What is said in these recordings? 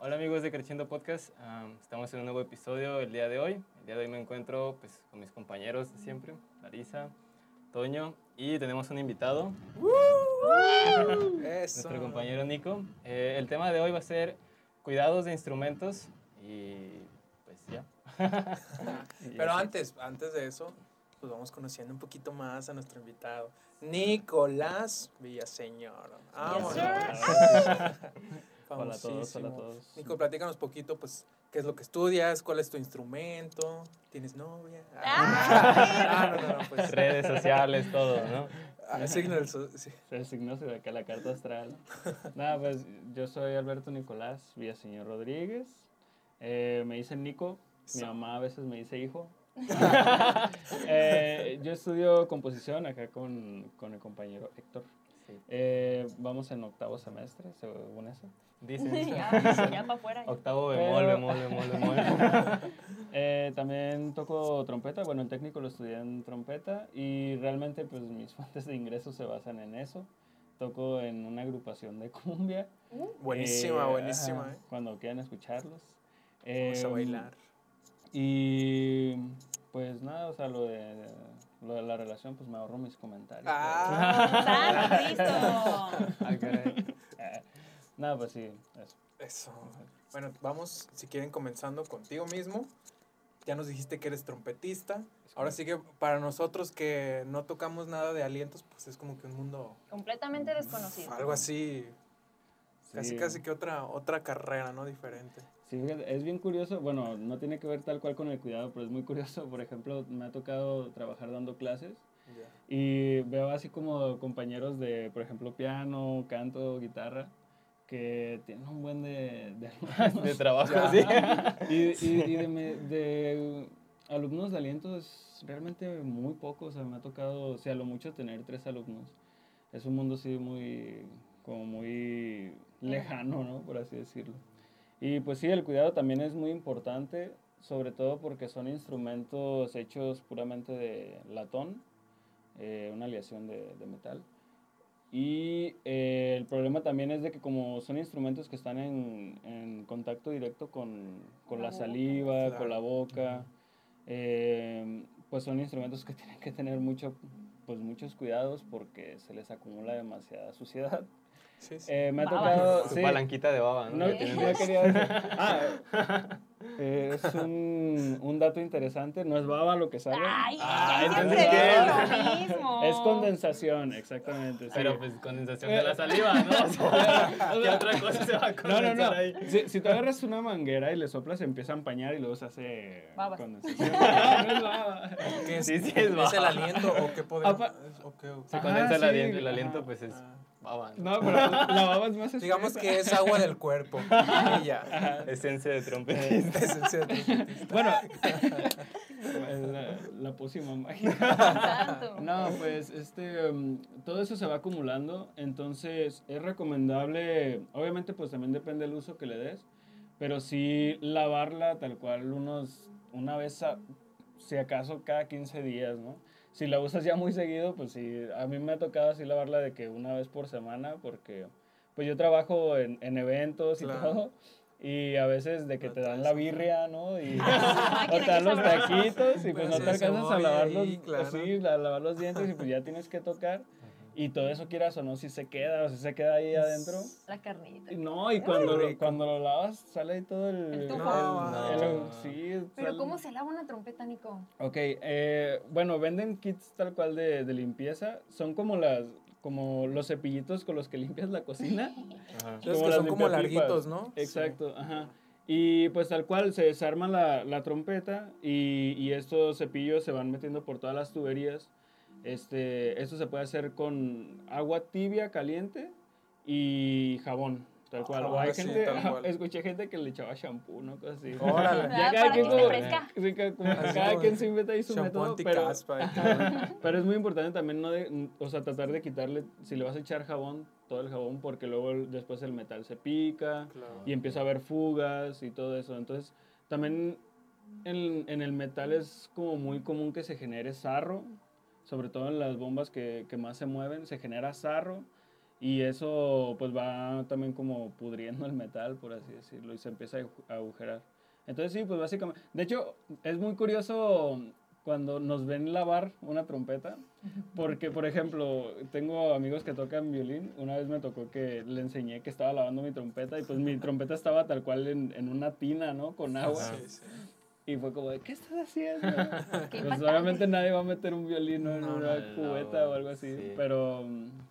Hola amigos de Creciendo Podcast, Am, estamos en un nuevo episodio el día de hoy. El día de hoy me encuentro pues, con mis compañeros de siempre, Larisa, Toño, y tenemos un invitado, nuestro compañero Nico. Eh, el tema de hoy va a ser cuidados de instrumentos y pues ya. Pero antes, antes de eso, pues vamos conociendo un poquito más a nuestro invitado, Nicolás Villaseñor. Vámonos. Hola a todos, hola a Famosísimo. todos. Nico, platícanos poquito, pues, qué es lo que estudias, cuál es tu instrumento, ¿tienes novia? Ah, no, no, no, pues. Redes sociales, todo, ¿no? ah, signo del so- sí. El signo de acá la carta astral. Nada, pues yo soy Alberto Nicolás Villaseñor Rodríguez. Eh, me dicen Nico. Mi mamá a veces me dice hijo. Eh, yo estudio composición acá con, con el compañero Héctor. Eh, vamos en octavo semestre, según eso. Dicen. ya, ya para afuera. Octavo bemol, bemol, bemol, bemol. Eh, también toco trompeta, bueno, el técnico lo estudié en trompeta y realmente pues mis fuentes de ingresos se basan en eso. Toco en una agrupación de cumbia. Buenísima, Eh, buenísima, ajá, ¿eh? Cuando quieran escucharlos. Vamos a Em, bailar. Y pues nada, o sea, lo de, lo de la relación, pues me ahorro mis comentarios. Ah, ¡Santo Cristo! Ah. Eh, nada, pues sí, eso. eso. Bueno, vamos, si quieren, comenzando contigo mismo. Ya nos dijiste que eres trompetista. Ahora sí que para nosotros que no tocamos nada de alientos, pues es como que un mundo Completamente desconocido. algo así, casi casi que otra otra carrera, ¿no? Diferente. Sí, es bien curioso, bueno, no tiene que ver tal cual con el cuidado, pero es muy curioso. Por ejemplo, me ha tocado trabajar dando clases y veo así como compañeros de, por ejemplo, piano, canto, guitarra, que tienen un buen de, de alumnos. De trabajo, sí. Y, y, y de, me- de alumnos de aliento es realmente muy poco, o sea, me ha tocado, o sea, a lo mucho tener tres alumnos. Es un mundo así muy, como muy lejano, ¿no? Por así decirlo. Y pues sí, el cuidado también es muy importante, sobre todo porque son instrumentos hechos puramente de latón, eh, una aleación de, de metal. Y eh, el problema también es de que como son instrumentos que están en, en contacto directo con, con la la boca. saliva, Claro. con la boca, eh, pues son instrumentos que tienen que tener mucho, pues muchos cuidados porque se les acumula demasiada suciedad. Sí, sí. Eh, me ha tocado... Su sí, palanquita de baba, ¿no? no, no quería decir. Ah, eh, es un, un dato interesante. No es baba lo que sale. ¡Ay! Ah, ya entonces, siempre ¿qué digo es? lo mismo! Es condensación, exactamente. sí. Pero pues condensación de la saliva, ¿no? O sea, ¿Qué otra cosa se va a No, no, condensar no. ahí? Si, si tú agarras una manguera y le soplas, empieza a empañar y luego se hace Babas. condensación. No, no es baba. ¿Qué es, sí, sí, es ¿Es el aliento o qué o- Se Ajá, condensa el sí. aliento, el aliento pues es Ah. Baba, ¿no? No, pero la baba es más Digamos que es agua del cuerpo. Y ya. Esencia de trompetista. Esencia de trompetista. Bueno, la, la pócima mágica. No, pues este, um, todo eso se va acumulando, entonces es recomendable, obviamente pues también depende del uso que le des, pero sí lavarla tal cual unos, una vez, a- si acaso cada 15 días, ¿no? Si la usas ya muy seguido, pues sí, a mí me ha tocado así lavarla de que una vez por semana, porque pues yo trabajo en, en eventos y Claro. todo. Y a veces de que No te dan la birria, ¿no? Y, o ¿quién te dan los taquitos y pues no te alcanzas a cebolla lavar ahí, los, claro. sí, a lavar los dientes y pues ya tienes que tocar. Y todo eso quieras o no, si se queda o si se queda ahí adentro. La carnita. No, y cuando, lo, cuando lo lavas sale ahí todo el... El tufo. No, el- no. sí, Pero sale- ¿cómo se lava una trompeta, Nico? Ok, eh, bueno, venden kits tal cual de, de limpieza. Son como las como los cepillitos con los que limpias la cocina. Ajá. Los como que son como larguitos, ¿no? Exacto, ajá. Y pues tal cual se desarma la, la trompeta y, y estos cepillos se van metiendo por todas las tuberías. Este, esto se puede hacer con agua tibia, caliente y jabón, tal cual. o hay Ah, sí, gente, tal cual. escuché gente que le echaba shampoo, ¿no? Cosas así. Órale. Ah, para que esté como- que como cada quien se inventa ahí su método, pero. Pero es muy importante también no de, o sea, tratar de quitarle, si le vas a echar jabón, todo el jabón, porque luego el- después el metal se pica Claro. y empieza a haber fugas y todo eso. Entonces, también en, en el metal es como muy común que se genere sarro, sobre todo en las bombas que, que más se mueven, se genera sarro Y eso pues va también como pudriendo el metal, por así decirlo, y se empieza a agu- a agujerar. Entonces sí, pues básicamente, de hecho es muy curioso cuando nos ven lavar una trompeta, porque por ejemplo, tengo amigos que tocan violín, una vez me tocó que le enseñé que estaba lavando mi trompeta y pues mi trompeta estaba tal cual en, en una tina, ¿no? Con agua. Sí, sí. Y fue como de, ¿qué estás haciendo? Qué pues obviamente nadie va a meter un violín en No, una no, cubeta no, o algo así, sí. pero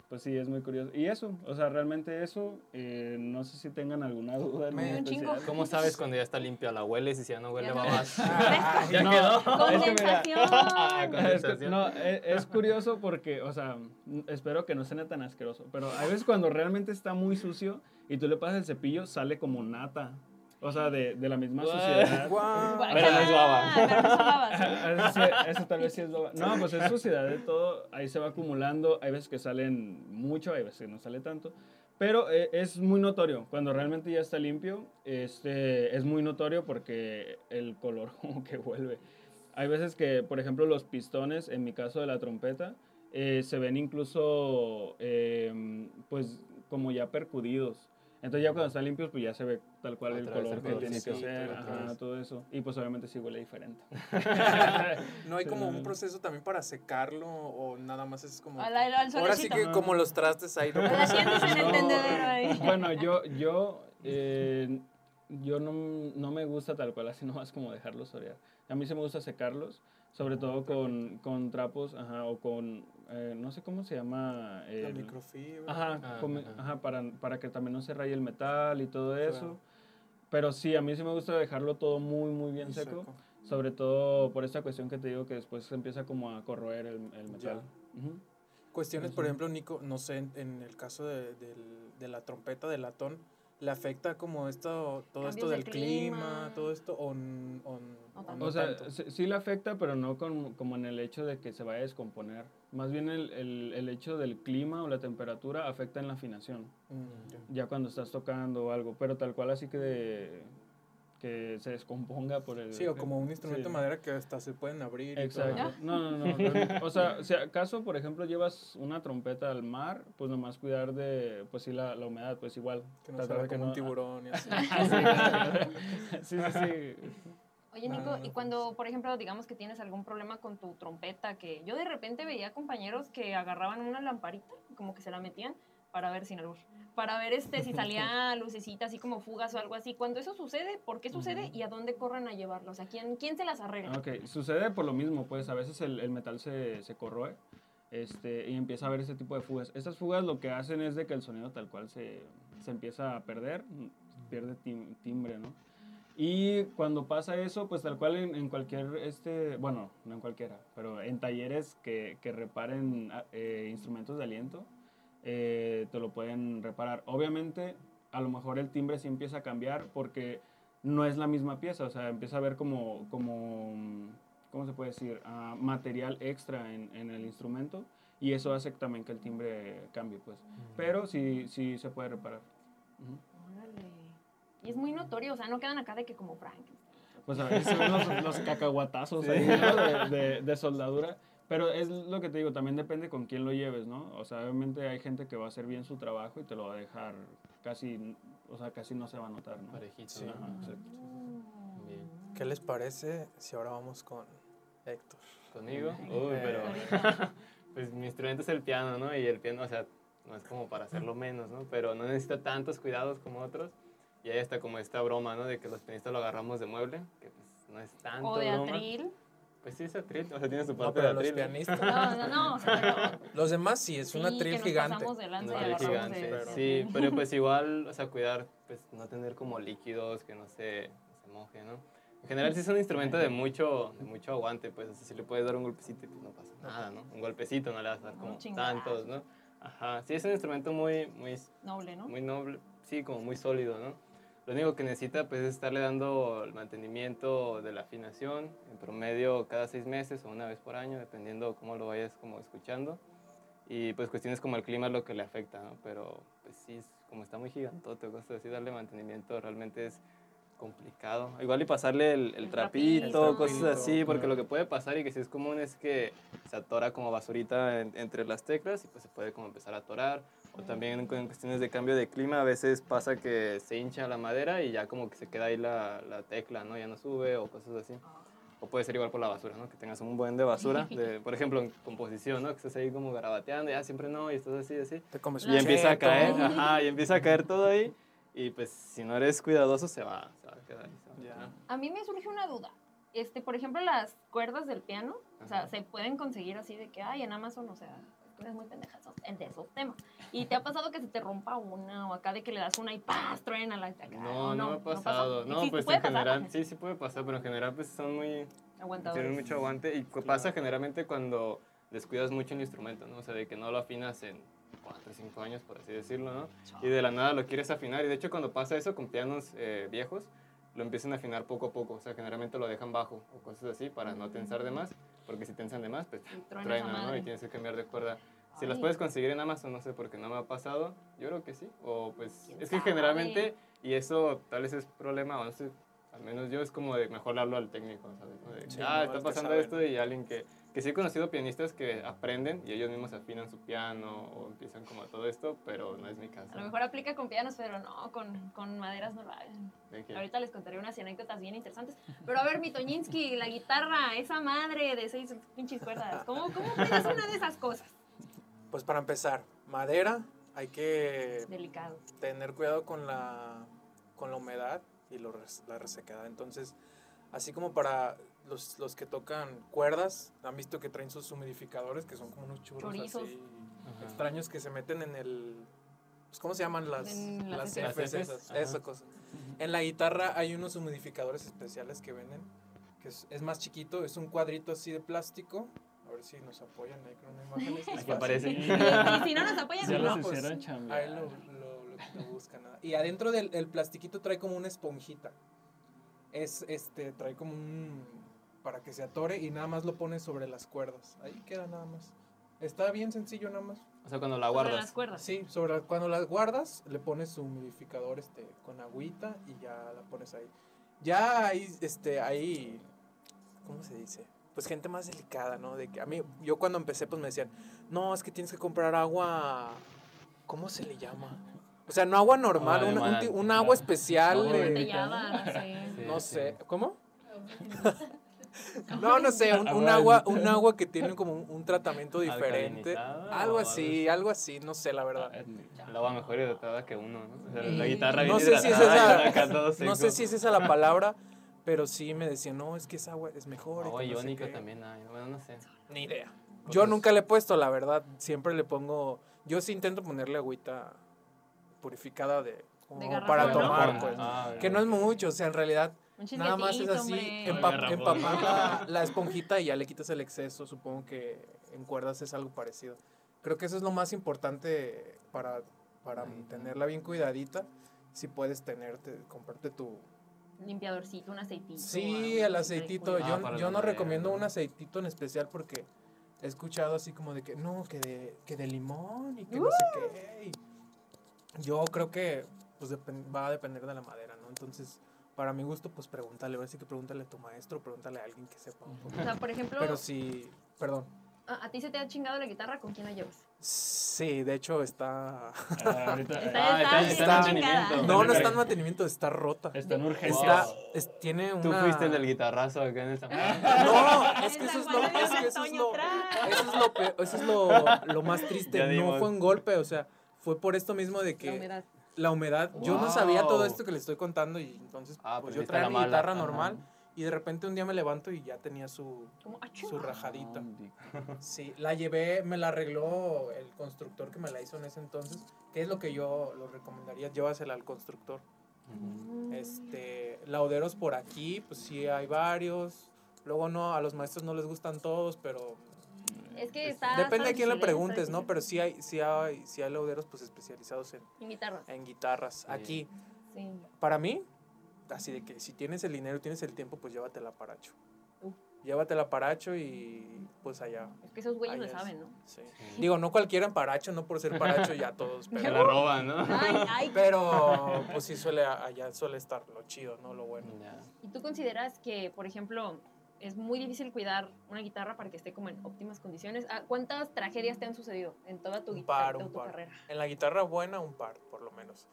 pues sí, es muy curioso. Y eso, o sea, realmente eso, eh, no sé si tengan alguna duda Me-. ¿Cómo sabes cuando ya está limpia? ¿La hueles y si ya no huele babas? Ay, ya No, quedó. es que mira, Condensación. Ah, condensación. no, es, es curioso porque, o sea, espero que no suene tan asqueroso, pero hay veces cuando realmente está muy sucio y tú le pasas el cepillo, sale como nata. O sea, de, de la misma What? suciedad. guau. Pero no es baba. Pero no es baba, sí. eso, sí- eso tal vez sí es baba. No, pues es suciedad de todo. Ahí se va acumulando. Hay veces que salen mucho, hay veces que no sale tanto. Pero eh, es muy notorio. Cuando realmente ya está limpio, este, es muy notorio porque el color como que vuelve. Hay veces que, por ejemplo, los pistones, en mi caso de la trompeta, eh, se ven incluso, eh, pues, como ya percudidos. Entonces ya cuando están limpios, pues ya se ve tal cual el color que tiene que ser, ajá, todo eso. Y pues obviamente sí huele diferente. No hay como un proceso también para secarlo o nada más es como... Al, al, al Ahora sí que como los trastes ahí. el No. ahí. Bueno, yo, yo, eh, yo no, no me gusta tal cual, así nomás como dejarlos orear. A mí sí me gusta secarlos, sobre todo con, con trapos, ajá, o con, eh, no sé cómo se llama. La el- microfibra. Ajá, Ah, con- ajá. ajá, para, para que también no se raye el metal y todo eso. Claro. Pero sí, a mí sí me gusta dejarlo todo muy, muy bien seco. seco. Sobre todo por esta cuestión que te digo que después se empieza como a corroer el, el metal. Cuestiones, por ejemplo, Nico, no sé, en, en el caso de, del- de la trompeta de latón, ¿le afecta como esto, todo Cambios esto de del clima, clima. todo esto, o, n- o n- No o no O sea, tanto? sí, sí le afecta, pero no con, como en el hecho de que se vaya a descomponer. Más bien el, el, el hecho del clima o la temperatura afecta en la afinación, Mm, ya. ya cuando estás tocando o algo, pero tal cual así que, de- que se descomponga por el... Sí, o como un instrumento sí. de madera que hasta se pueden abrir. y todo. Exacto. No, no, no. realmente- O sea, si acaso, por ejemplo, llevas una trompeta al mar, pues nomás cuidar de, pues sí, la, la humedad, pues igual. Que no tratar salga de que como un no- tiburón y así. Sí, sí, sí. Oye, No, Nico, no, y pues- cuando, por ejemplo, digamos que tienes algún problema con tu trompeta, que yo de repente veía compañeros que agarraban una lamparita, y como que se la metían para ver sin albur, para ver este si salía lucecita así como fugas o algo así. Cuando eso sucede, ¿por qué sucede y a dónde corren a llevarlo? O sea, ¿quién, quién se las arregla? Ok, sucede por lo mismo, pues a veces el, el metal se, se corroe este, y empieza a haber ese tipo de fugas. Estas fugas lo que hacen es de que el sonido tal cual se, se empieza a perder, pierde tim- timbre, ¿no? Y cuando pasa eso, pues tal cual en, en cualquier, este, bueno, no en cualquiera, pero en talleres que, que reparen ah, eh, instrumentos de aliento, eh, te lo pueden reparar. Obviamente, a lo mejor el timbre sí empieza a cambiar porque no es la misma pieza, o sea, empieza a haber como, como ¿cómo se puede decir? Ah, material extra en, en el instrumento y eso hace también que el timbre cambie, pues. Pero sí, sí se puede reparar. Ujú. Órale. Y es muy notorio, o sea, no quedan acá de que como Frank. Pues a se ven los, los cacahuatazos ahí, ¿no? de, de- de soldadura. Pero es lo que te digo, también depende con quién lo lleves, ¿no? O sea, obviamente hay gente que va a hacer bien su trabajo y te lo va a dejar casi, o sea, casi no se va a notar, ¿no? Parejito. Sí. Ajá, exacto. Bien. ¿Qué les parece si ahora vamos con Héctor? ¿Conmigo? Uy, pero... Pues mi instrumento es el piano, ¿no? Y el piano, o sea, no es como para hacerlo menos, ¿no? Pero no necesita tantos cuidados como otros. Y ahí está como esta broma, ¿no? De que los pianistas lo agarramos de mueble, que pues no es tanto O de broma. atril. Pues sí es atril, o sea, tiene su No, parte pero de los atril. ¿no? pianistas. No, no, no. O sea, pero, Los demás sí, es una sí, tril que nos gigante. pasamos de lanza Un y atril gigante, de- pero- sí, pero pues igual, o sea, cuidar, pues no tener como líquidos, que no se, no se moje, ¿no? En general sí es un instrumento de mucho, de mucho aguante, pues, o sea, si le puedes dar un golpecito y pues no pasa nada, ¿no? Un golpecito no le vas a dar como tantos, ¿no? Ajá, sí es un instrumento muy, muy, Noble, ¿no? muy noble, sí, como muy sólido, ¿no? Lo único que necesita pues es estarle dando el mantenimiento de la afinación en promedio cada seis meses o una vez por año, dependiendo cómo lo vayas como escuchando. Y pues cuestiones como el clima es lo que le afecta, ¿no? Pero pues sí, como está muy gigantote, cosa así darle mantenimiento realmente es complicado. Igual y pasarle el, el El trapito, trapito. cosas así, porque Claro. lo que puede pasar y que sí es común es que se atora como basurita en- entre las teclas y pues se puede como empezar a atorar O también con cuestiones de cambio de clima, a veces pasa que se hincha la madera y ya como que se queda ahí la, la tecla, ¿no? Ya no sube o cosas así. O puede ser igual por la basura, ¿no? Que tengas un buen de basura, de, por ejemplo, en composición, ¿no? Que estés ahí como garabateando, ya siempre no, y estás así, así. Te comes Y empieza a caer, ajá, y empieza a caer todo ahí. Y pues si no eres cuidadoso, se va, se va a quedar ahí. va quedar. A mí me surge una duda. Este, por ejemplo, las cuerdas del piano, o sea, Ajá. se pueden conseguir así de que, ay, en Amazon, o sea, es muy pendeja esos- de esos temas. ¿Y te ha pasado que se te rompa una o acá de que le das una y ¡paz! truena la acá? No, ¿O no, me ha pasado. No, Sí, pues en pasar. general, sí, sí puede pasar, pero en general pues son muy, Aguantadores. tienen mucho aguante y pasa generalmente cuando descuidas mucho el instrumento, ¿no? O sea, de que no lo afinas en 4 o 5 años, por así decirlo, ¿no? Y de la nada lo quieres afinar y de hecho cuando pasa eso con pianos eh, viejos, lo empiezan a afinar poco a poco, o sea, generalmente lo dejan bajo o cosas así para no tensar de más, porque si tensan de más, pues truena, ¿no? Y tienes que cambiar de cuerda. Si las Ay. puedes conseguir en Amazon, no sé, porque no me ha pasado, yo creo que sí. O pues, ¿Quién es que sabe? generalmente, y eso tal vez es problema, o no sé, al menos yo es como de mejor hablarlo al técnico, ¿sabes? De, Sí, ah, no, está pasando esto y alguien que, que sí he conocido pianistas que aprenden y ellos mismos afinan su piano o empiezan como todo esto, pero no es mi caso. A lo mejor aplica con pianos, pero no, con, con maderas no lo hagan. Ahorita les contaré unas anécdotas bien interesantes. Pero a ver, mi Toñinsky, la guitarra, esa madre de seis pinches cuerdas. ¿Cómo, cómo aprendes una de esas cosas? Pues para empezar, madera, hay que Delicado. tener cuidado con la, con la humedad y lo la resequedad. Entonces, así como para los, los que tocan cuerdas, han visto que traen sus humidificadores, que son como unos churros Chorizos. así Ajá. extraños que se meten en el... pues, ¿Cómo se llaman las, En las las. Fs esas? Esa cosa. En la guitarra hay unos humidificadores especiales que venden, que es, es más chiquito, es un cuadrito así de plástico. A ver si nos apoyan ahí con una imagen. es Aquí aparece. Y, si no nos apoyan, Ya no. los pues. Ahí lo, lo, lo- lo buscan. nada. Y adentro del el plastiquito trae como una esponjita. Es este, trae como un. Para que se atore y nada más lo pones sobre las cuerdas. Ahí queda nada más. Está bien sencillo nada más. O sea, cuando la Sobre guardas. las cuerdas. Sí, sobre cuando las guardas, le pones su humidificador este, con agüita y ya la pones ahí. Ya ahí, este, ahí, ¿cómo se dice? Pues gente más delicada, ¿no? De que a mí, yo cuando empecé, pues me decían, no, es que tienes que comprar agua, ¿cómo se le llama? O sea, no agua normal, un, agua especial. Agua de- no sé. Sí, no ¿cómo? No, no sé, un, un Agua un agua que tiene como un, un tratamiento diferente. ¿Alcalinizada Algo así, algo así, no sé, la verdad. El agua mejor hidratada que uno, ¿no? O sea, Sí. la guitarra bien No sé si es esa- No sé si es esa la palabra, pero sí me decían, no, es que esa agua es mejor. y Agua no sé iónica qué". también hay, bueno, no sé. Ni idea. Yo nunca le he puesto, la verdad. Siempre le pongo. Yo sí intento ponerle agüita purificada de. como De garrafón, para ¿no? tomar, pues. Ah, Que no es mucho, o sea, en realidad Un nada más es así, hombre. empa- Garrafón. empapar la, la esponjita y ya le quitas el exceso. Supongo que en cuerdas es algo parecido. Creo que eso es lo más importante para, para tenerla bien cuidadita. Si puedes tenerte, comprarte tu, Limpiadorcito, un aceitito. Sí, el aceitito. Ah, Yo, para yo no recomiendo ¿no? un aceitito en especial porque he escuchado así como de que no, que de, que de limón y que no sé qué. y yo creo que pues va a depender de la madera, ¿no? Entonces, para mi gusto, pues pregúntale, ahora sí que pregúntale a tu maestro, pregúntale a alguien que sepa un poco. O sea, por ejemplo, Pero sí, perdón. ¿a, ti se te ha chingado la guitarra? ¿Con quién la llevas? Sí, de hecho está... Ah, ahorita, Está- Ah, está está, está en mantenimiento. No, no está en mantenimiento, está rota. está en urgencias. Está, es- tiene una... Tú fuiste el del guitarrazo acá en esta. No, es que eso es lo, es que eso es lo, eso es lo, pe- eso es lo, lo más triste. No fue un golpe, o sea, fue por esto mismo de La que humedad. La humedad. Yo no sabía todo esto que le estoy contando y entonces Ah, pues pues yo traía mi mala, guitarra ajá. normal y de repente un día me levanto y ya tenía su, achú. su rajadita. Sí, la llevé, me la arregló el constructor que me la hizo en ese entonces. ¿Qué es lo que yo lo recomendaría? Llévasela al constructor. Este, lauderos por aquí, pues sí hay varios. Luego no, a los maestros no les gustan todos, pero Es que está. depende a quién le preguntes, ¿no? Pero sí hay, sí hay, sí hay lauderos pues especializados en, En guitarras. en guitarras. Aquí, Sí. para mí, así de que si tienes el dinero, tienes el tiempo, pues llévatela a Paracho. Uh. Llévatela a Paracho y pues allá. Es que esos güeyes es. saben, ¿no? Sí. Digo, no cualquiera en Paracho, no por ser Paracho ya todos, Se pero, la roban, ¿no? Ay, ay. pero pues sí suele, allá suele estar lo chido, ¿no? Lo bueno. Ya. ¿Y tú consideras que, por ejemplo, es muy difícil cuidar una guitarra para que esté como en óptimas condiciones. Ah, ¿Cuántas tragedias te han sucedido en toda tu Un guitarra, par, toda un tu par. carrera? En la guitarra buena, un par, por lo menos.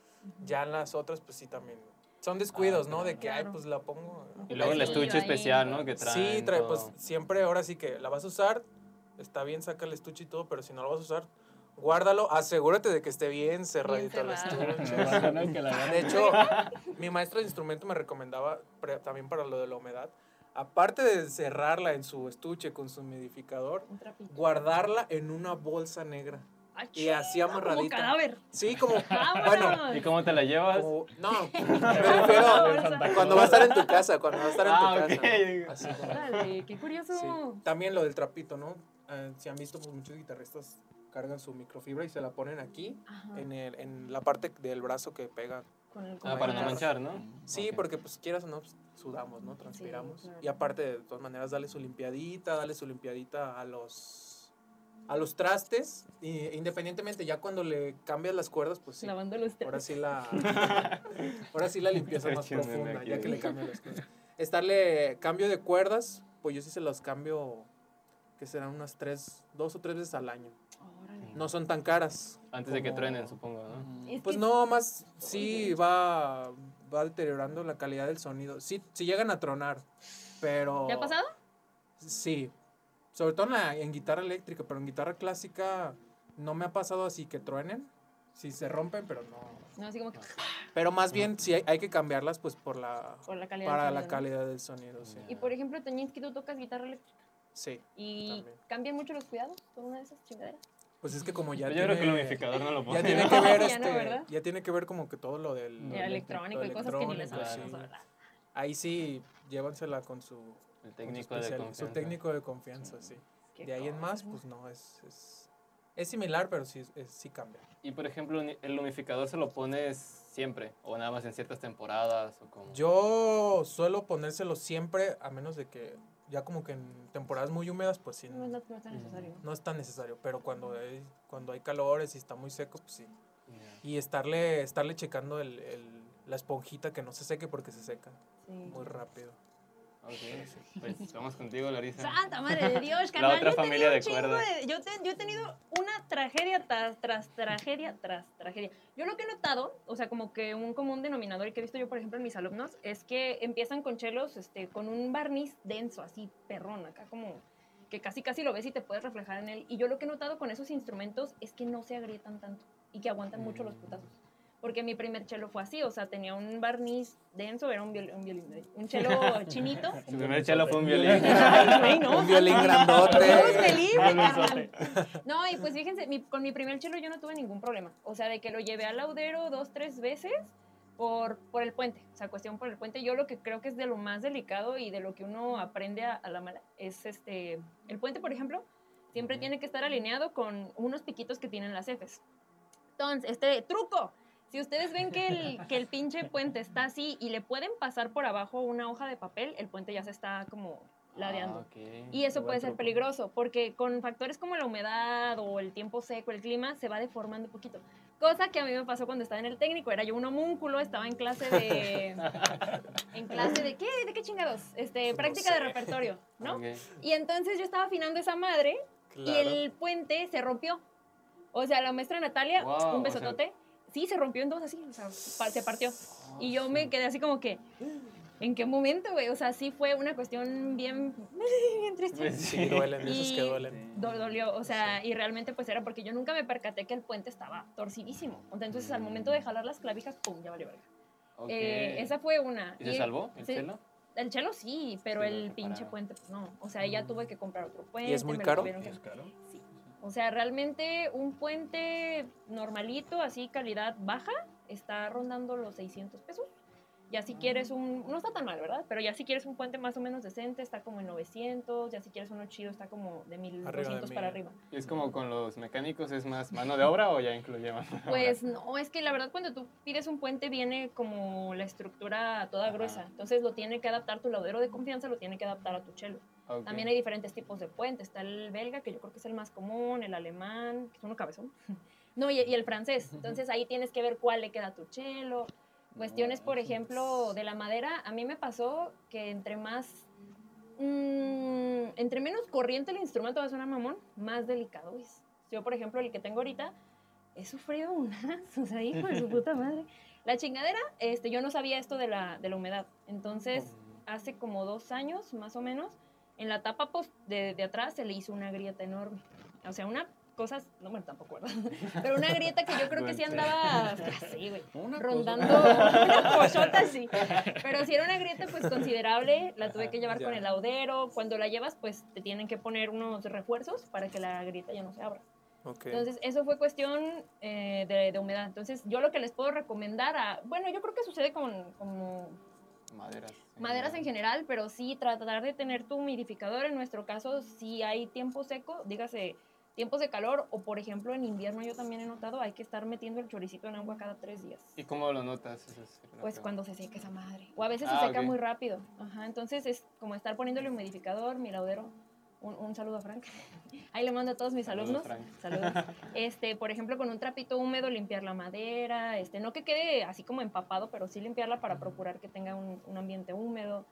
Ya en las otras, pues sí, también. Son descuidos, Ah, ¿no? De que, ay, pues la pongo. Y luego el pedacillo estuche ahí. especial, ¿no? Que traen. Sí, trae, todo. pues siempre, ahora sí que la vas a usar, está bien, saca el estuche y todo, pero si no lo vas a usar, guárdalo, asegúrate de que esté bien cerradito el estuche. De hecho, mi maestro de instrumento me recomendaba pre- también para lo de la humedad, aparte de cerrarla en su estuche con su humidificador, guardarla en una bolsa negra. Ay, Y así Como amarradita. cadáver. Sí, como, bueno. ¿Y cómo te la llevas? como- no, me refiero cuando va a estar en tu casa, cuando va a estar en tu Ah, casa. Así como- Órale, qué curioso. Sí. También lo del trapito, ¿no? Eh, si han visto, pues muchos guitarristas cargan su microfibra y se la ponen aquí, Ajá, en, el, en la parte del brazo que pega. Con el Ah, para no manchar, ¿no? Sí, Ok. porque pues quieras o no, pues, sudamos, ¿no? Transpiramos. claro. Y aparte, de todas maneras, dale su limpiadita, dale su limpiadita a los, a los trastes. Y, independientemente, ya cuando le cambias las cuerdas, pues sí. Lavando los Ahora sí la, ahora sí la limpieza más profunda, ya que le cambian las cuerdas. Estarle cambio de cuerdas, pues yo sí se los cambio, que serán unas tres, dos o tres veces al año. No son tan caras. Antes de que truenen, supongo, ¿no? Es Pues no, más sí va, va deteriorando la calidad del sonido. Sí, sí llegan a tronar, pero... ¿Te ha pasado? Sí, sobre todo en, la- en guitarra eléctrica, pero en guitarra clásica no me ha pasado así que truenen. Sí se rompen, pero no. No, así como que Pero más bien sí hay, hay que cambiarlas pues por la por la calidad. para del la calidad del sonido, sí. Y por ejemplo, Toñinsky, tú tocas guitarra eléctrica Sí. y También. cambian mucho los cuidados con una de esas chingaderas. Pues es que como ya Pues yo creo que el tiene, humidificador no lo ya pone. tiene ¿no? que ver Ya no, este, ¿verdad? ya tiene que ver como que todo lo del Lo Era eléctrico, electrónico y cosas que ni le electrónico, sabemos, sí. ¿verdad? Ahí sí llévansela con su El con su técnico de especial- confianza. Su técnico de confianza, sí. Qué De ahí en más, pues no, es, es, es similar, pero sí, es- sí cambia. Y por ejemplo, ¿el humidificador se lo pones siempre? ¿O nada más en ciertas temporadas? ¿O como? Yo suelo ponérselo siempre, a menos de que ya como que en temporadas muy húmedas, pues sí, No, no, no es tan necesario. no es tan necesario. Pero cuando hay, cuando hay calores y está muy seco, pues sí. Y estarle, estarle checando el, el- la esponjita que no se seque porque se seca Sí. muy rápido. Ok, pues vamos contigo, Larisa. Santa madre de Dios, La carnal. otra yo familia de cuerdas. de- yo, te- yo he tenido una tragedia tras, tras tragedia tras tragedia. Yo lo que he notado, o sea, como que un común denominador que he visto yo, por ejemplo, en mis alumnos, es que empiezan con chelos este, con un barniz denso, así, perrón, acá como que casi casi lo ves y te puedes reflejar en él. Y yo lo que he notado con esos instrumentos es que no se agrietan tanto y que aguantan mucho los Mm. putazos. Porque mi primer chelo fue así, o sea, tenía un barniz denso, era un violín, un, violín, un chelo chinito. Su primer chelo fue un violín. Ay, no, Un violín grandote. carnal. No, y pues fíjense, mi- con mi primer chelo yo no tuve ningún problema. O sea, de que lo llevé al laudero dos, tres veces por, por el puente. O sea, cuestión por el puente. Yo lo que creo que es de lo más delicado y de lo que uno aprende a, a la mala es este. El puente, por ejemplo, siempre tiene que estar alineado con unos piquitos que tienen las Fs. Entonces, este truco. Si ustedes ven que el, que el pinche puente está así y le pueden pasar por abajo una hoja de papel, el puente ya se está como ladeando. Ah. Y eso puede ser truco. peligroso, porque con factores como la humedad o el tiempo seco, el clima, se va deformando un poquito. Cosa que a mí me pasó cuando estaba en el técnico. Era yo un homúnculo, estaba en clase de... ¿En clase de qué? ¿De qué chingados? Este, No práctica de repertorio, ¿no? Y entonces yo estaba afinando esa madre y Claro. el puente se rompió. O sea, la maestra Natalia, Wow, o un sea- besotote, sí, se rompió en dos así, o sea, se partió. Y yo me quedé así como que, ¿en qué momento, güey? O sea, sí fue una cuestión bien, bien triste. Sí, duelen, esos que Y- duelen. Do- dolió, o sea, y realmente pues era porque yo nunca me percaté que el puente estaba torcidísimo. Entonces al momento de jalar las clavijas, ¡pum! Ya valió verga. Eh, esa fue una. ¿Y se salvó el sí. chelo? El chelo sí, pero Sí, el pinche puente pues no. O sea, ya tuve que comprar otro puente. es muy caro? tuvieron que- ¿Es caro? Sí. O sea, realmente un puente normalito, así calidad baja, está rondando los 600 pesos. Ya si quieres un, no está tan mal, ¿verdad? Pero ya si quieres un puente más o menos decente, está como en 900, ya si quieres uno chido, está como de 1200 para arriba. ¿Y es como con los mecánicos, es más mano de obra o ya incluye mano de obra? Pues no, es que la verdad cuando tú pides un puente viene como la estructura toda Ajá. gruesa, entonces lo tiene que adaptar tu laudero de confianza, lo tiene que adaptar a tu chelo. Ok. También hay diferentes tipos de puentes, está el belga, que yo creo que es el más común, el alemán, que es uno cabezón, no, y, y el francés, entonces ahí tienes que ver cuál le queda a tu chelo. Cuestiones, por ejemplo, de la madera, a mí me pasó que entre más mm, entre menos corriente el instrumento va a sonar mamón, más delicado es. Yo, por ejemplo, el que tengo ahorita, he sufrido unas, o sea, hijo de su puta madre. La chingadera, este, yo no sabía esto de la, de la humedad. Entonces, hace como dos años, más o menos, en la tapa post de, de atrás se le hizo una grieta enorme. O sea, una cosa, no, bueno, tampoco, ¿verdad? Pero una grieta que yo creo que sí andaba así, güey, rondando una pochota así. Pero si era una grieta, pues considerable, la tuve que llevar Ya. con el laudero. Cuando la llevas, pues te tienen que poner unos refuerzos para que la grieta ya no se abra. Ok. Entonces, eso fue cuestión eh, de, de humedad. Entonces, yo lo que les puedo recomendar a, bueno, yo creo que sucede con, con Maderas. Maderas en general, pero sí tratar de tener tu humidificador. En nuestro caso, si hay tiempo seco, dígase tiempos de calor o, por ejemplo, en invierno yo también he notado, hay que estar metiendo el choricito en agua cada tres días. ¿Y cómo lo notas? Es Pues cuando se seca esa madre. O a veces Ah, se seca ok. muy rápido. Ajá, entonces es como estar poniéndole humidificador, mi laudero. Un, un saludo a Frank. Ahí le mando a todos mis Saludos, alumnos. Frank. Saludos. Este, por ejemplo, con un trapito húmedo limpiar la madera, este, no que quede así como empapado, pero sí limpiarla para procurar que tenga un, un ambiente húmedo.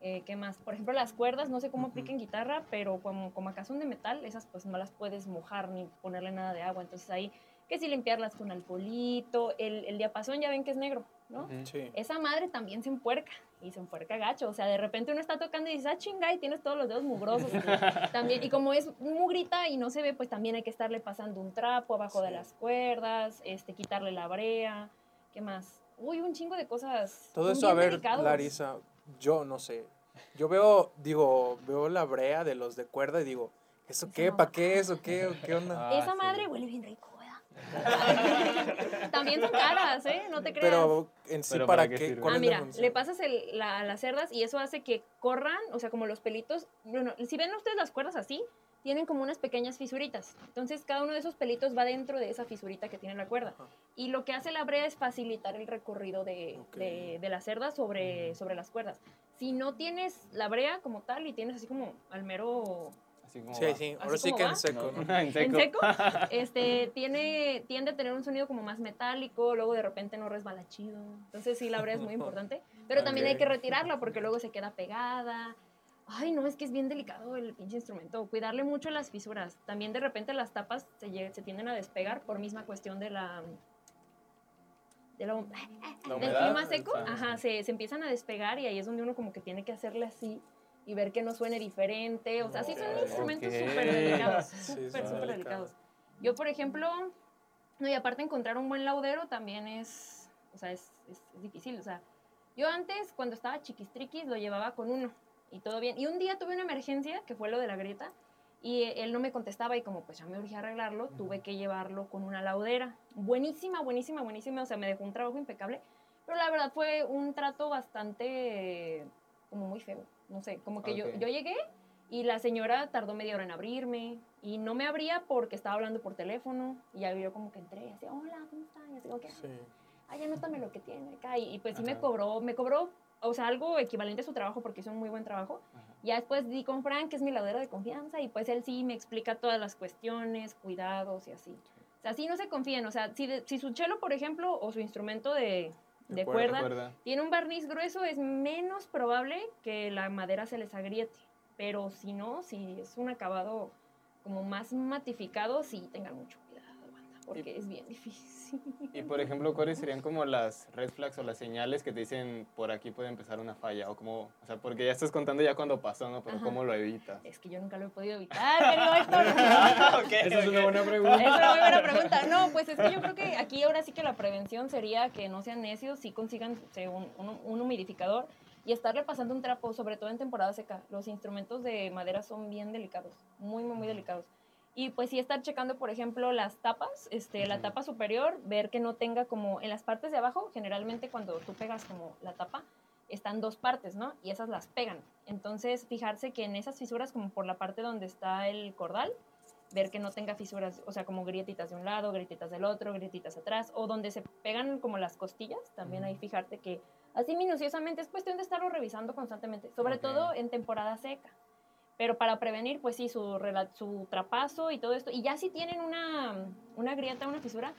Eh, ¿Qué más? Por ejemplo, las cuerdas, no sé cómo apliquen guitarra, pero como, como acá son de metal, esas pues no las puedes mojar ni ponerle nada de agua. Entonces ahí, que sí limpiarlas con alcoholito. El, el diapasón ya ven que es negro, ¿no? Sí. esa madre también se empuerca y se empuerca gacho. O sea, de repente uno está tocando y dices, ah, chinga, y tienes todos los dedos mugrosos. también, y como es mugrita y no se ve, pues también hay que estarle pasando un trapo abajo de Sí. las cuerdas, este, quitarle la brea. ¿Qué más? Uy, un chingo de cosas. Todo eso, a ver, delicados. Larisa, yo no sé. Yo veo, digo, veo la brea de los de cuerda y digo, ¿eso Esa qué? ¿Para qué eso? ¿Qué? ¿O ¿Qué onda? Ah, Esa sí. madre huele bien rico. también son caras, ¿eh? No te creas. Pero en sí, Pero ¿para, ¿para qué Ah, es mira, le pasas el- la- las cerdas y eso hace que corran, o sea, como los pelitos. Bueno, si ven ustedes las cuerdas así, tienen como unas pequeñas fisuritas. Entonces, cada uno de esos pelitos va dentro de esa fisurita que tiene la cuerda. Ajá. Y lo que hace la brea es facilitar el recorrido de, de la cerda sobre, sobre las cuerdas. Si no tienes la brea como tal y tienes así como al mero Así como Sí, va. sí, ¿Así ahora sí que va? en seco, ¿no? en seco. en seco, este, tiene, tiende a tener un sonido como más metálico, luego de repente no resbala chido. Entonces sí, la brea es muy importante, pero también hay que retirarla porque luego se queda pegada. Ay, no, es que es bien delicado el pinche instrumento. Cuidarle mucho las fisuras. También de repente las tapas se, se tienden a despegar por misma cuestión de la... De la La del humedad, clima seco, ajá. ajá, se, se empiezan a despegar y ahí es donde uno como que tiene que hacerle así y ver que no suene diferente. O sea, sí son instrumentos Ok. súper delicados, Sí, súper, súper delicados. delicados. Yo, por ejemplo, no, y aparte encontrar un buen laudero también es, o sea, es, es- es difícil. O sea, yo antes, cuando estaba chiquistriquis, lo llevaba con uno y todo bien. Y un día tuve una emergencia, que fue lo de la grieta, y él no me contestaba y como pues ya me urgía arreglarlo, tuve que llevarlo con una laudera. Buenísima, buenísima, buenísima. O sea, me dejó un trabajo impecable. Pero la verdad fue un trato bastante, como muy feo. No sé, como que yo, Ok. yo llegué y la señora tardó media hora en abrirme y no me abría porque estaba hablando por teléfono y ya yo como que entré y así, hola, ¿cómo están? Y así que, Sí. ay, anótame lo que tiene acá. Y, y pues sí me cobró, me cobró, o sea, algo equivalente a su trabajo porque hizo un muy buen trabajo. Ajá. Ya después di con Frank, que es mi ladero de confianza, y pues él sí me explica todas las cuestiones, cuidados y así. O sea, sí no se confíen. O sea, si, de- si su chelo, por ejemplo, o su instrumento de, De de cuerda. tiene un barniz grueso, es menos probable que la madera se les agriete. Pero si no, si es un acabado como más matificado, sí tengan mucho porque Y- es bien difícil. Y por ejemplo, ¿cuáles serían como las red flags o las señales que te dicen por aquí puede empezar una falla? O como, o sea, porque ya estás contando ya cuando pasó, ¿no? Pero Ajá. ¿cómo lo evitas? Es que yo nunca lo he podido evitar, querido Héctor. Esa es una buena pregunta. Es una muy buena pregunta. No, pues es que yo creo que aquí ahora sí que la prevención sería que no sean necios, sí consigan un, un- un humidificador y estarle pasando un trapo, sobre todo en temporada seca. Los instrumentos de madera son bien delicados, muy, muy, muy delicados. Y pues sí estar checando, por ejemplo, las tapas, este, la tapa superior, ver que no tenga como en las partes de abajo, generalmente cuando tú pegas como la tapa, están dos partes, ¿no? Y esas las pegan. Entonces, fijarse que en esas fisuras, como por la parte donde está el cordal, ver que no tenga fisuras, o sea, como grietitas de un lado, grietitas del otro, grietitas atrás, o donde se pegan como las costillas, también ahí fijarte que así minuciosamente es cuestión de estarlo revisando constantemente, sobre todo en temporada seca. Pero para prevenir, pues sí, su, su trapazo y todo esto. Y ya si tienen una, una grieta, una fisura,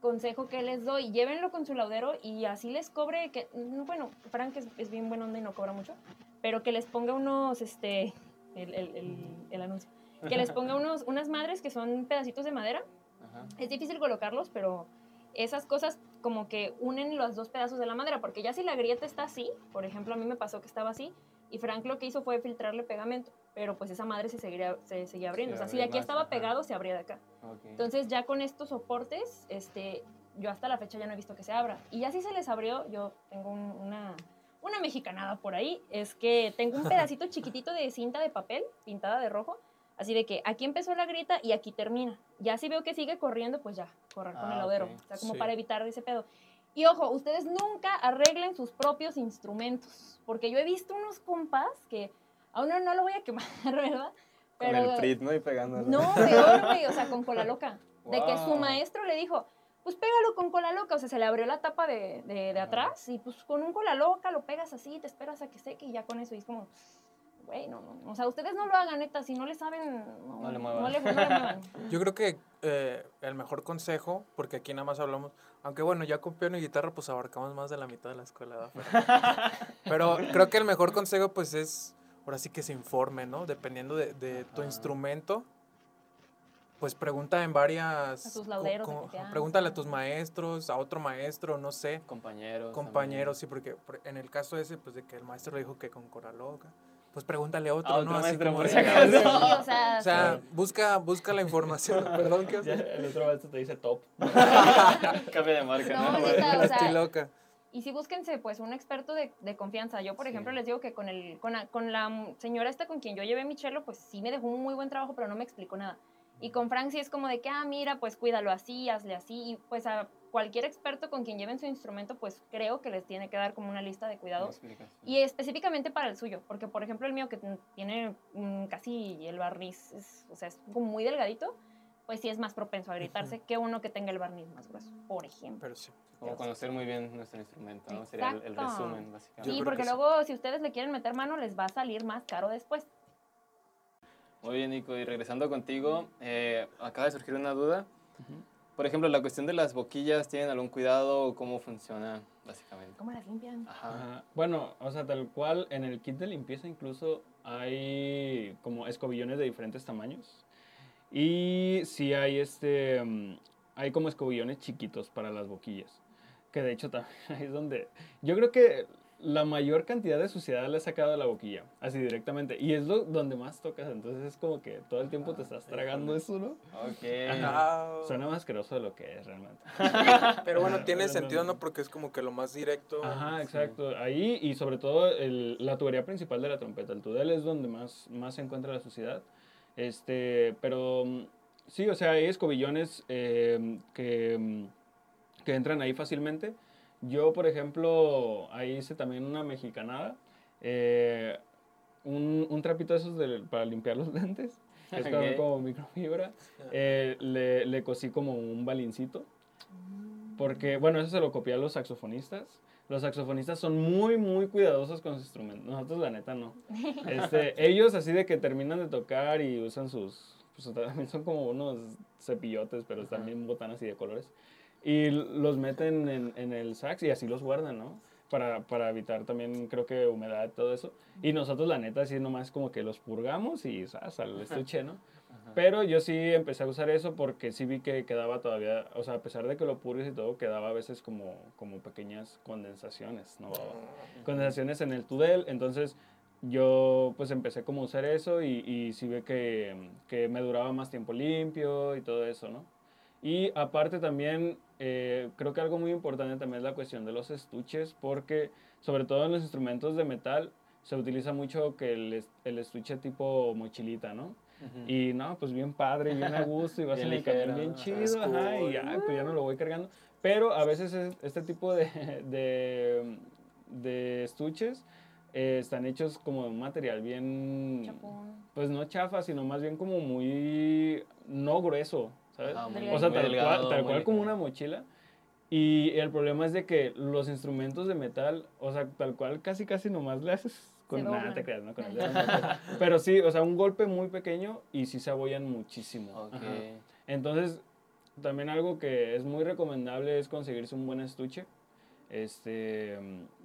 consejo que les doy, llévenlo con su laudero y así les cobre, que, mm, bueno, Frank es, es bien buena onda y no cobra mucho, pero que les ponga unos, este, el, el- el- el anuncio, que les ponga unos, unas madres que son pedacitos de madera. Ajá. Es difícil colocarlos, pero esas cosas como que unen los dos pedazos de la madera, porque ya si la grieta está así, por ejemplo, a mí me pasó que estaba así, y Frank lo que hizo fue filtrarle pegamento, pero pues esa madre se seguía, se seguía abriendo. Se o sea, si de aquí más, estaba ajá. pegado, se abría de acá. Entonces ya con estos soportes, este, yo hasta la fecha ya no he visto que se abra. Y ya si se les abrió, yo tengo un- una, una mexicanada por ahí, es que tengo un pedacito chiquitito de cinta de papel pintada de rojo, así de que aquí empezó la grieta y aquí termina. Ya si veo que sigue corriendo, pues ya, correr con Ah, el laudero. ok. O sea, como Sí. para evitar ese pedo. Y ojo, ustedes nunca arreglen sus propios instrumentos, porque yo he visto unos compas que, a uno no lo voy a quemar, ¿verdad? Con el Prit, ¿no? Y pegándolo. No, peor, güey, o sea, con cola loca. De que su maestro le dijo, pues pégalo con cola loca. O sea, se le abrió la tapa de, de, de atrás y pues con un cola loca lo pegas así, te esperas a que seque y ya con eso. Y es como, güey, no, no. O sea, ustedes no lo hagan, neta. Si no le saben, no, No le muevan. No le, no le muevan. Yo creo que eh, el mejor consejo, porque aquí nada más hablamos, aunque bueno, ya con piano y guitarra pues abarcamos más de la mitad de la escuela. ¿verdad? Pero, pero creo que el mejor consejo pues es, ahora sí que se informe, ¿no? Dependiendo de, de tu instrumento, pues pregunta en varias... A tus co- lauderos de co- confianza. Pregúntale a tus maestros, a otro maestro, no sé. Compañeros. Compañeros, sí, porque por- en el caso ese, pues de que el maestro le dijo que con cora loca, pues pregúntale a otro, A ¿no? otro Así maestro, como por de- si acaso. Sí, o sea, O sea, busca, busca la información, perdón, ¿qué Ya, el otro maestro te dice top. también. Cambia de marca, No, ¿no? o sea, Estoy loca. Y sí búsquense, pues, un experto de, de confianza. Yo, por Sí. ejemplo, les digo que con, el, con, la, con la señora esta con quien yo llevé mi chelo, pues sí me dejó un muy buen trabajo, pero no me explicó nada. Y con Frank sí es como de que, ah, mira, pues cuídalo así, hazle así. Y pues a cualquier experto con quien lleven su instrumento, pues creo que les tiene que dar como una lista de cuidados. Y específicamente para el suyo, porque por ejemplo el mío que tiene mm, casi el barniz, es- o sea, es como muy delgadito, pues sí es más propenso a gritarse que uno que tenga el barniz más grueso, por ejemplo. Pero sí. Como conocer muy bien nuestro instrumento, ¿no? Sería el, el resumen, básicamente. Sí, porque que sí. luego si ustedes le quieren meter mano les va a salir más caro después. Muy bien, Nico. Y regresando contigo, eh, acaba de surgir una duda. Por ejemplo, la cuestión de las boquillas, ¿tienen algún cuidado o cómo funciona, básicamente? ¿Cómo las limpian? Ajá. Ajá. Bueno, o sea, tal cual, en el kit de limpieza incluso hay como escobillones de diferentes tamaños. Y sí hay este, mm, hay como escobillones chiquitos para las boquillas. Que de hecho también ahí es donde, yo creo que la mayor cantidad de suciedad le he sacado de la boquilla, así directamente. Y es lo donde más tocas, entonces es como que todo el tiempo te estás tragando eso, ¿no? Ok. Ajá. Ah, Suena más asqueroso de lo que es realmente. pero bueno, tiene sentido, no. ¿no? Porque es como que lo más directo. Ajá, exacto. Ahí y sobre todo el- la tubería principal de la trompeta. El tudel es donde más, más se encuentra la suciedad. Este, pero mm, sí, o sea, hay escobillones eh, que, mm, que entran ahí fácilmente. Yo, por ejemplo, ahí hice también una mexicanada. eh, un, un trapito de esos de- para limpiar los lentes. que Es como, Ok. como microfibra. eh, le, le cosí como un balincito. Porque, bueno, eso se lo copié a los saxofonistas. Los saxofonistas son muy, muy cuidadosos con sus instrumentos. Nosotros, la neta, no. Este, ellos, así de que terminan de tocar y usan sus. Pues también son como unos cepillotes, pero Ajá. también botan así de colores. Y los meten en, en el sax y así los guardan, ¿no? Para, para evitar también, creo que humedad y todo eso. Y nosotros, la neta, así nomás como que los purgamos y ¿sabes? al estuche, ¿no? Ajá. Pero yo sí empecé a usar eso porque sí vi que quedaba todavía, o sea, a pesar de que lo purgues y todo, quedaba a veces como, como pequeñas condensaciones, ¿no? Condensaciones en el tudel, entonces yo pues empecé como a usar eso y, y sí ve que, que me duraba más tiempo limpio y todo eso, ¿no? Y aparte también, eh, creo que algo muy importante también es la cuestión de los estuches, porque sobre todo en los instrumentos de metal se utiliza mucho que el, el estuche tipo mochilita, ¿no? Ujú. Y no, pues bien padre, bien a gusto, y vas Bien en el camión bien chido, ajá, y ya, pues ya no lo voy cargando. Pero a veces es- este tipo de, de, de estuches eh, están hechos como de un material bien, Chapón. pues no chafa, sino más bien como muy, no grueso, ¿sabes? Muy- o sea, tal delgado, cual, tal cual como una mochila. Y el problema es de que los instrumentos de metal, o sea, tal cual casi casi nomás le haces con nada, doblan. te creas, ¿no? Con el dedo, no, pero- sí, o sea, un golpe muy pequeño y sí se abollan muchísimo. Ok. Ajá. Entonces, también algo que es muy recomendable es conseguirse un buen estuche. Este,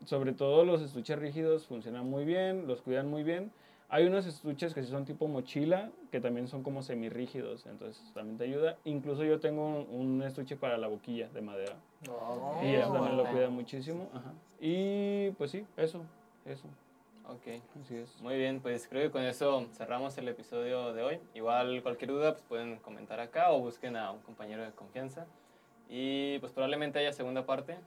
sobre todo los estuches rígidos funcionan muy bien, los cuidan muy bien. Hay unos estuches que sí son tipo mochila, que también son como semirrígidos, entonces también te ayuda. Incluso yo tengo un, un estuche para la boquilla de madera. Oh, y eso también lo cuida muchísimo. Ajá. Y pues sí, eso, eso. Ok. Así es. Muy bien, pues creo que con eso cerramos el episodio de hoy. Igual cualquier duda pues pueden comentar acá o busquen a un compañero de confianza. Y pues probablemente haya segunda parte.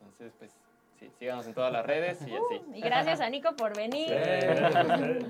Entonces pues sí, síganos en todas las redes y así. Y gracias a Nico por venir. Gracias a ustedes.